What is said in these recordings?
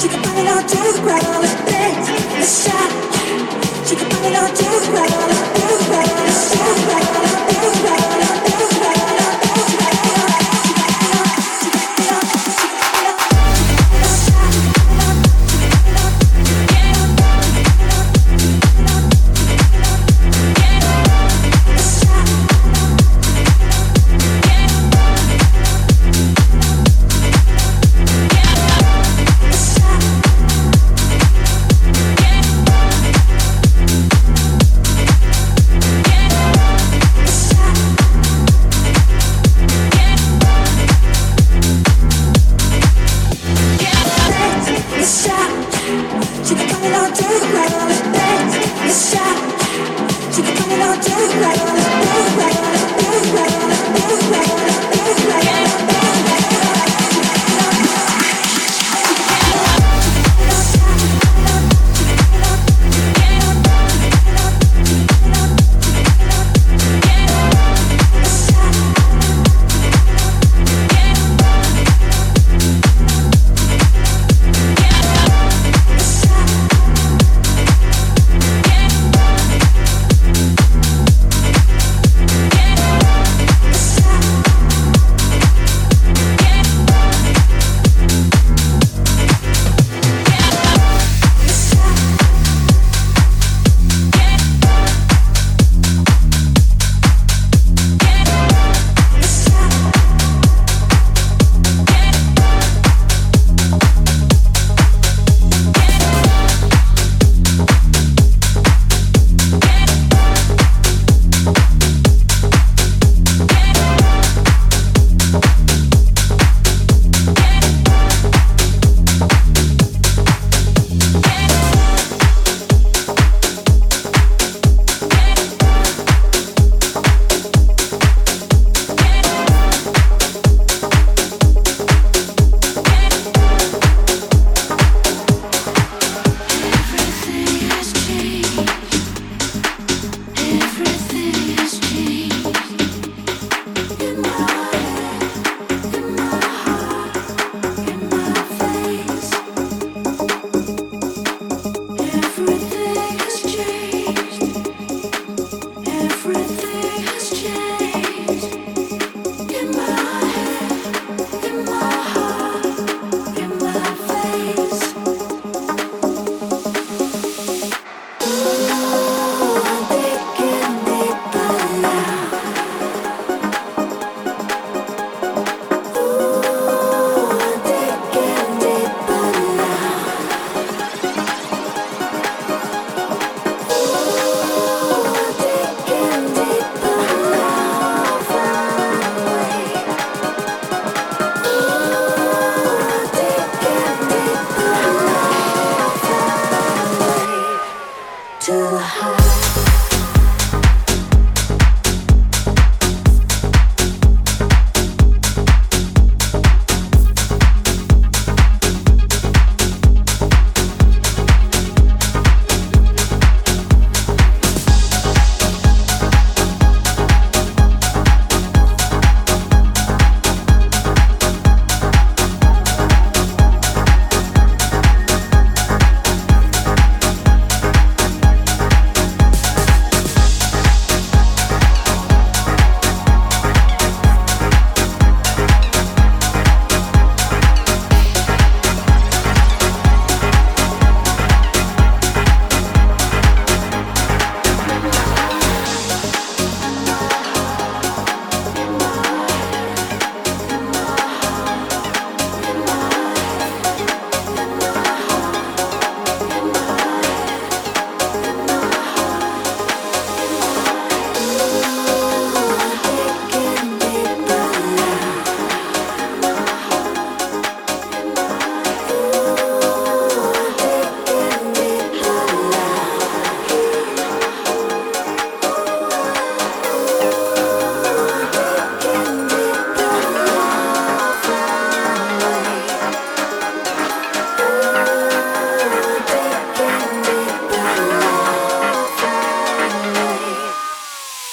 She can bring it all to the ground. Let's shout. She can burn it all to the ground.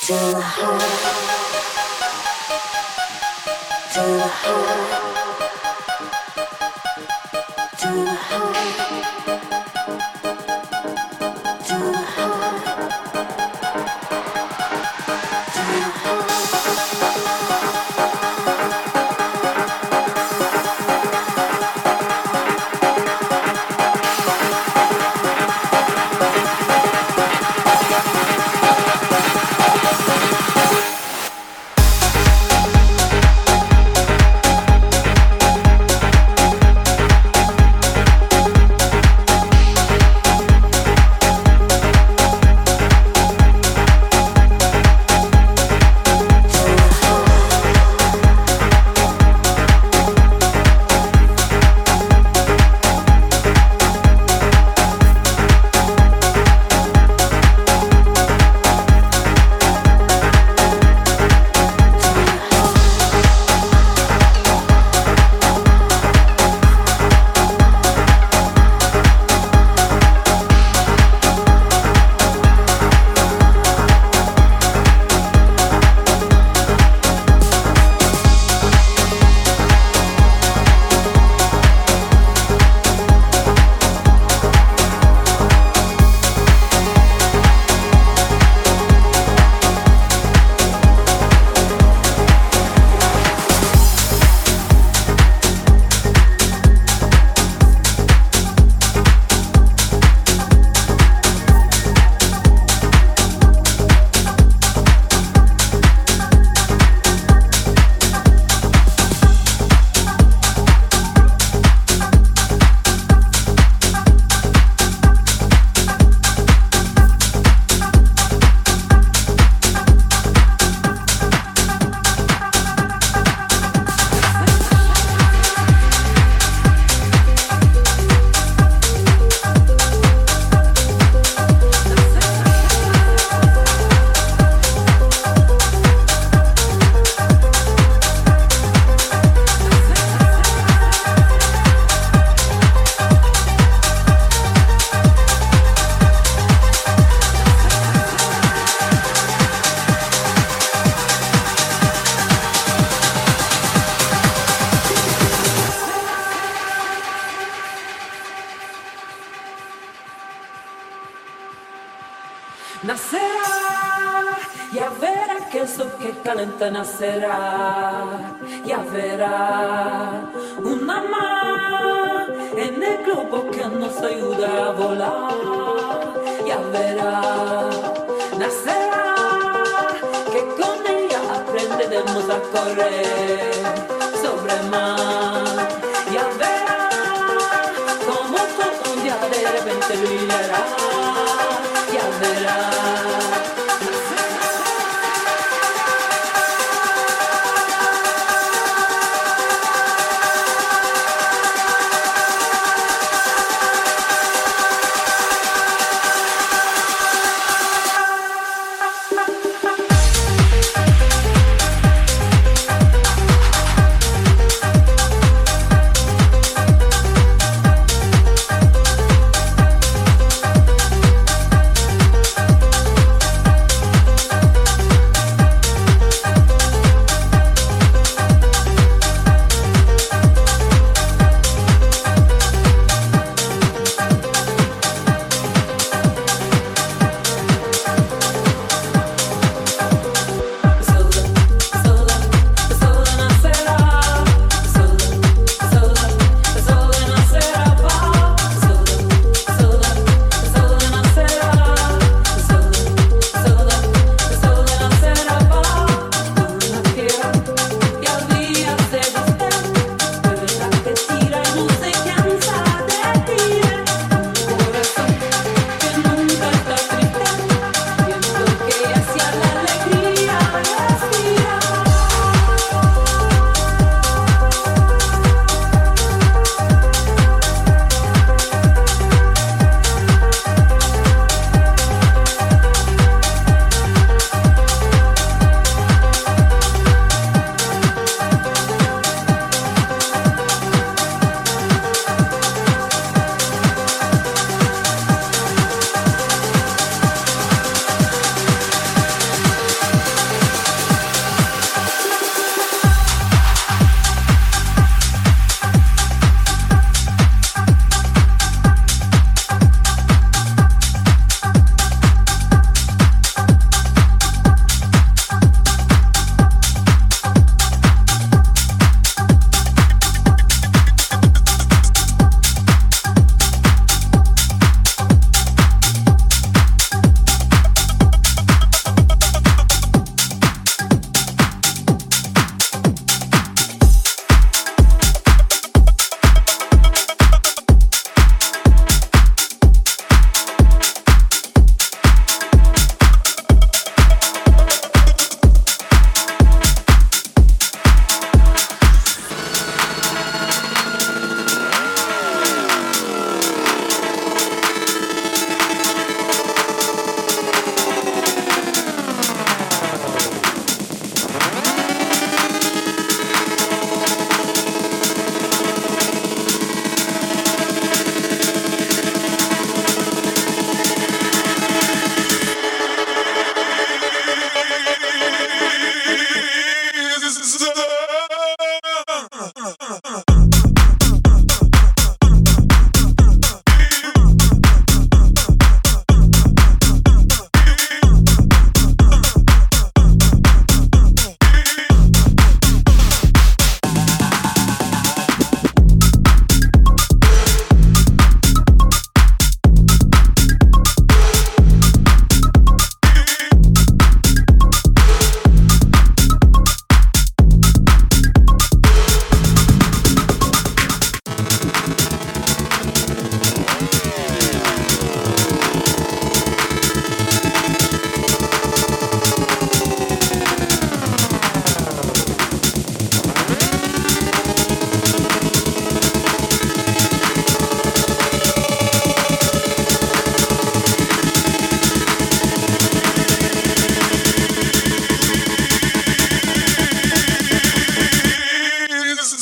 to the heart, to the heart. santa nacerá, ya verá una más en el globo que nos ayuda a volar, ya verá, nacerá, que con ella aprenderemos a correr sobre mar, ya verá como todo un día de repente brillará, ya verá.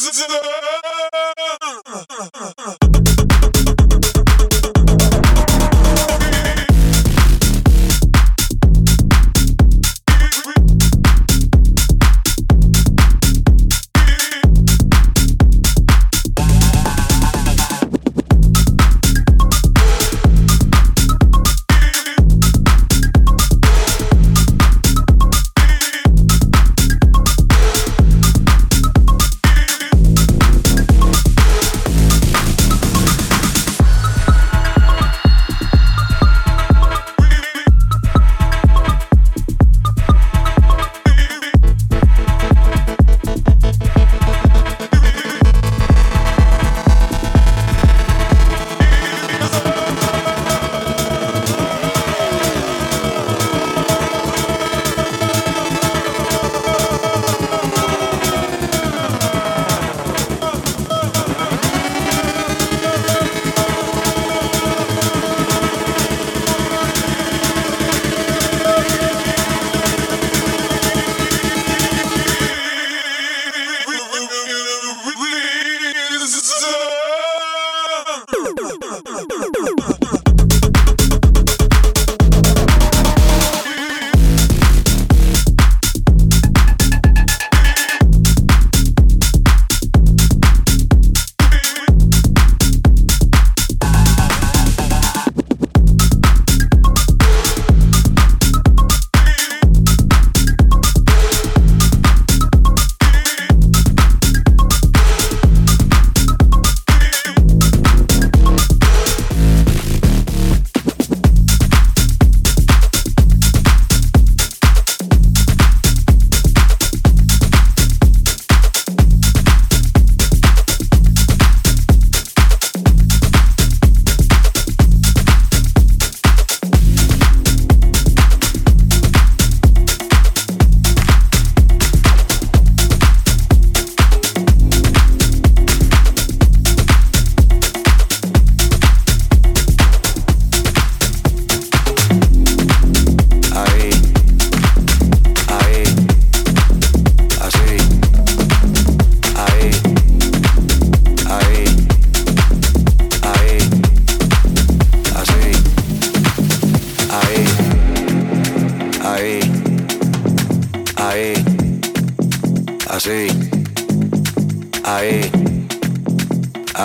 Zzzz!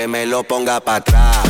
que me lo ponga para atrás.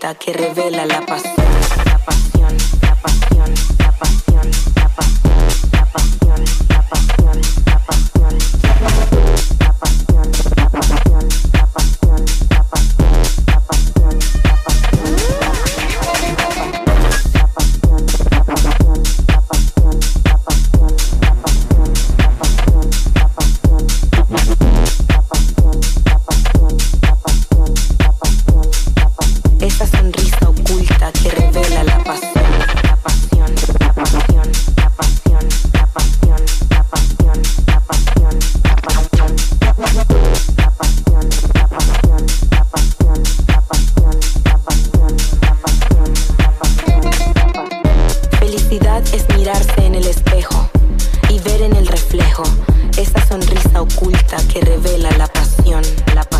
que revela la pasión. espejo y ver en el reflejo esa sonrisa oculta que revela la pasión, la pasión.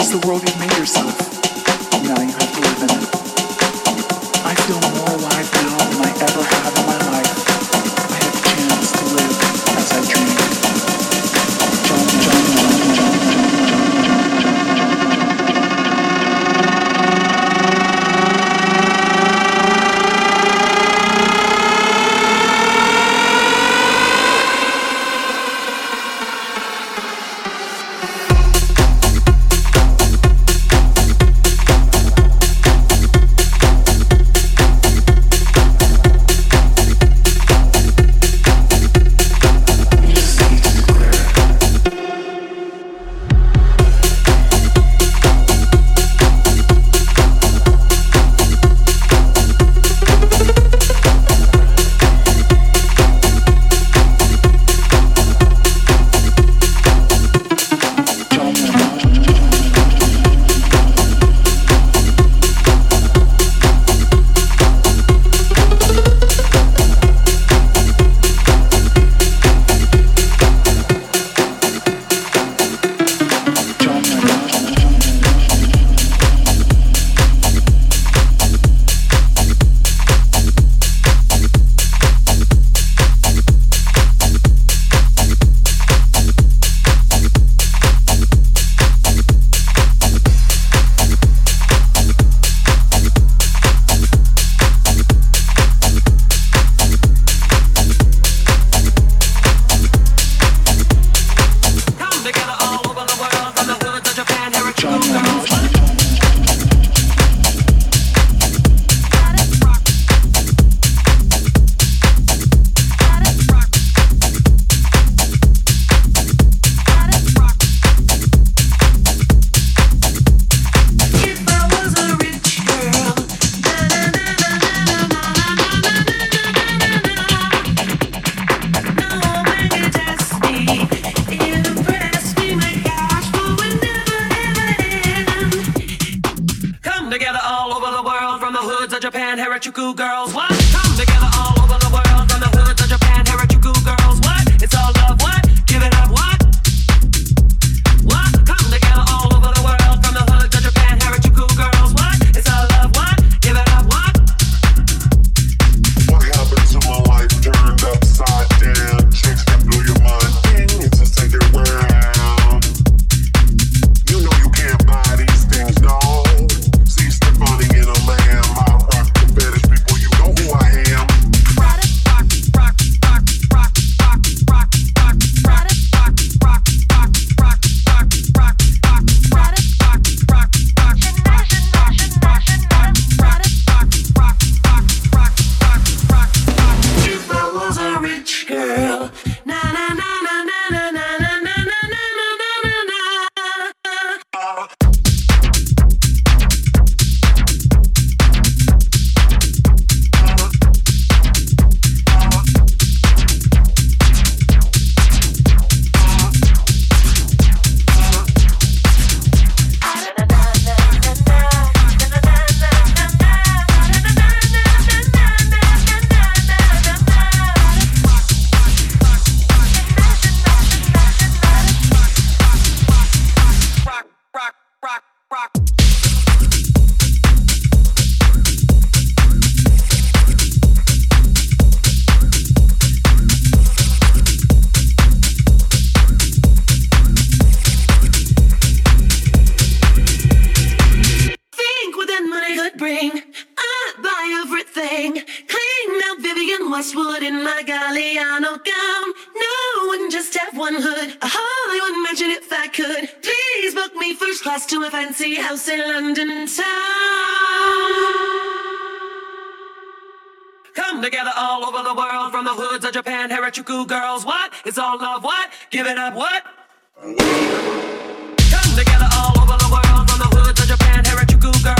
is the world you made yourself. Now you have to live in it. I feel more alive now than I ever have. first class to a fancy house in London town. Come together all over the world from the hoods of Japan, Harajuku girls. What? It's all love. What? Give it up. What? Come together all over the world from the hoods of Japan, Harajuku girls.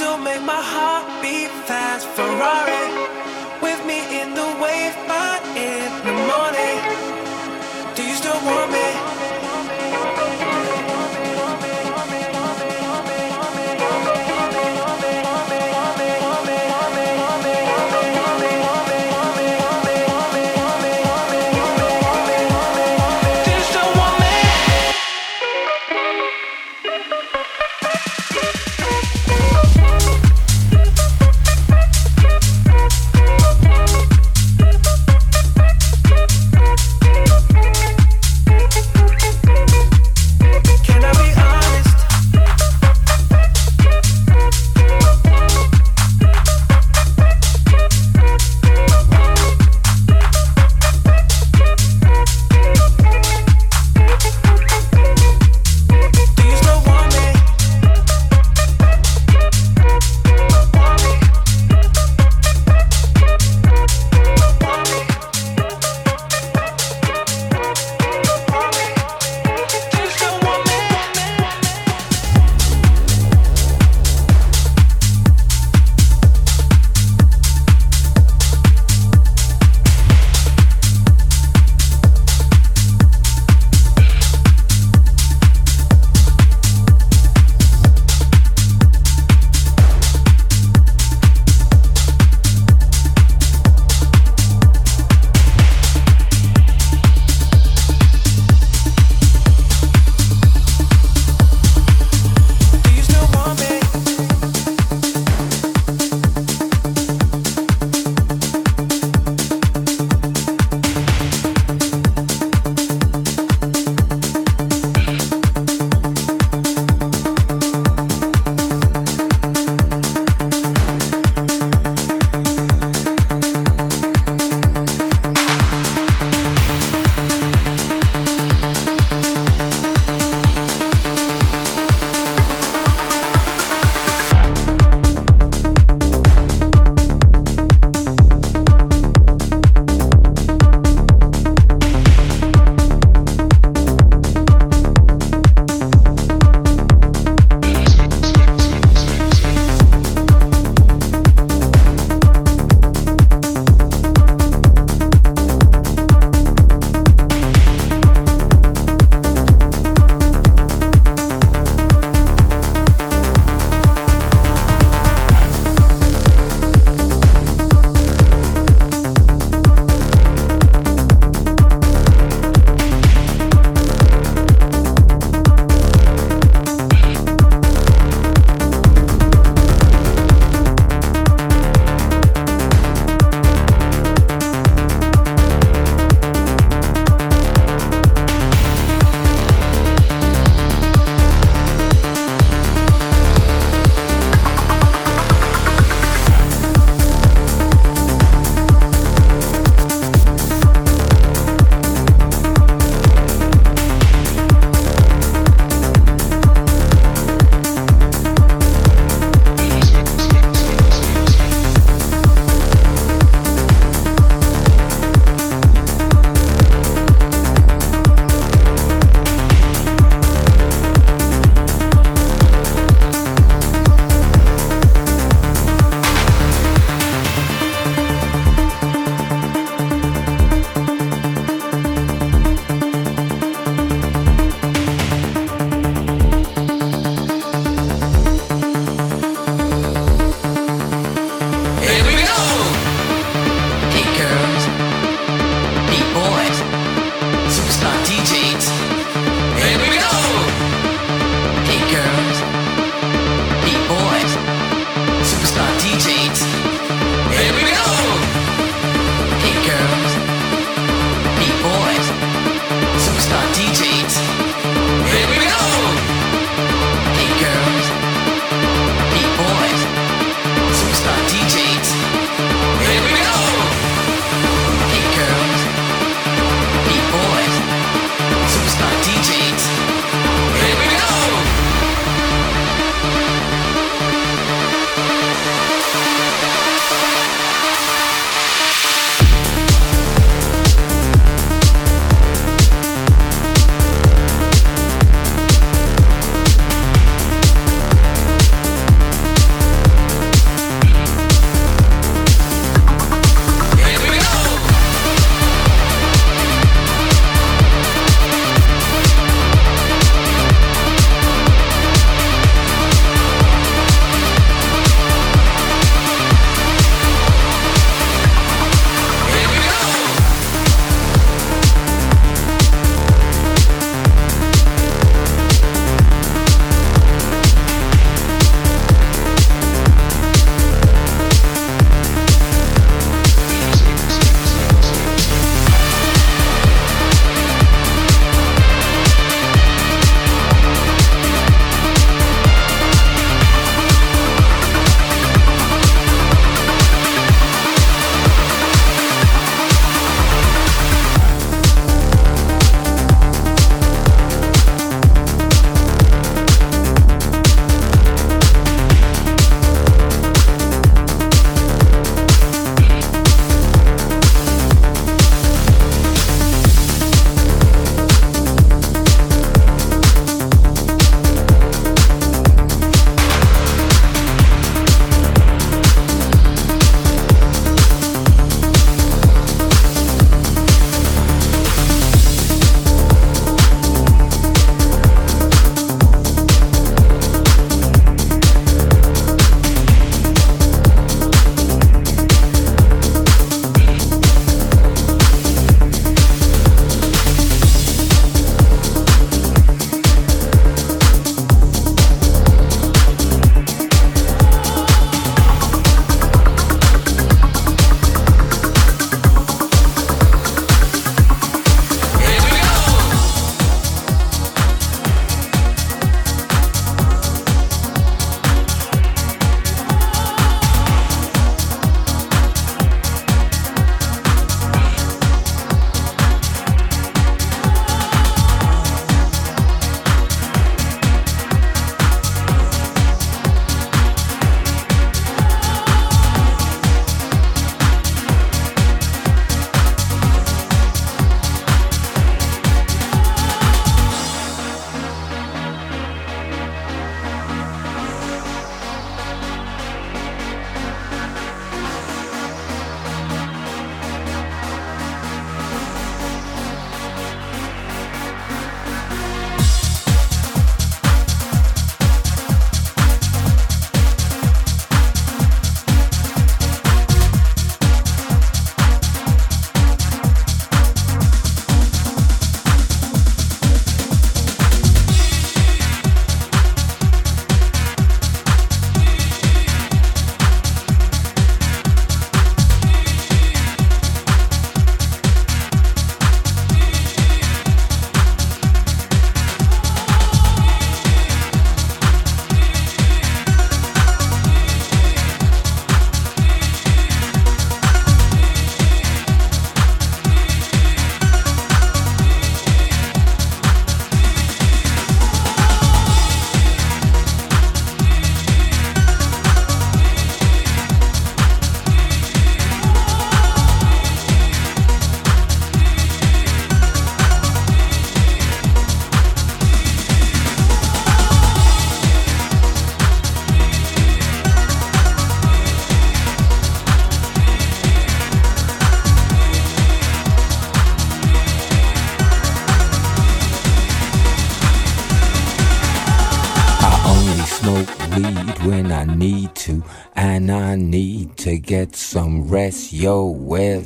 still make my heart beat fast, Ferrari.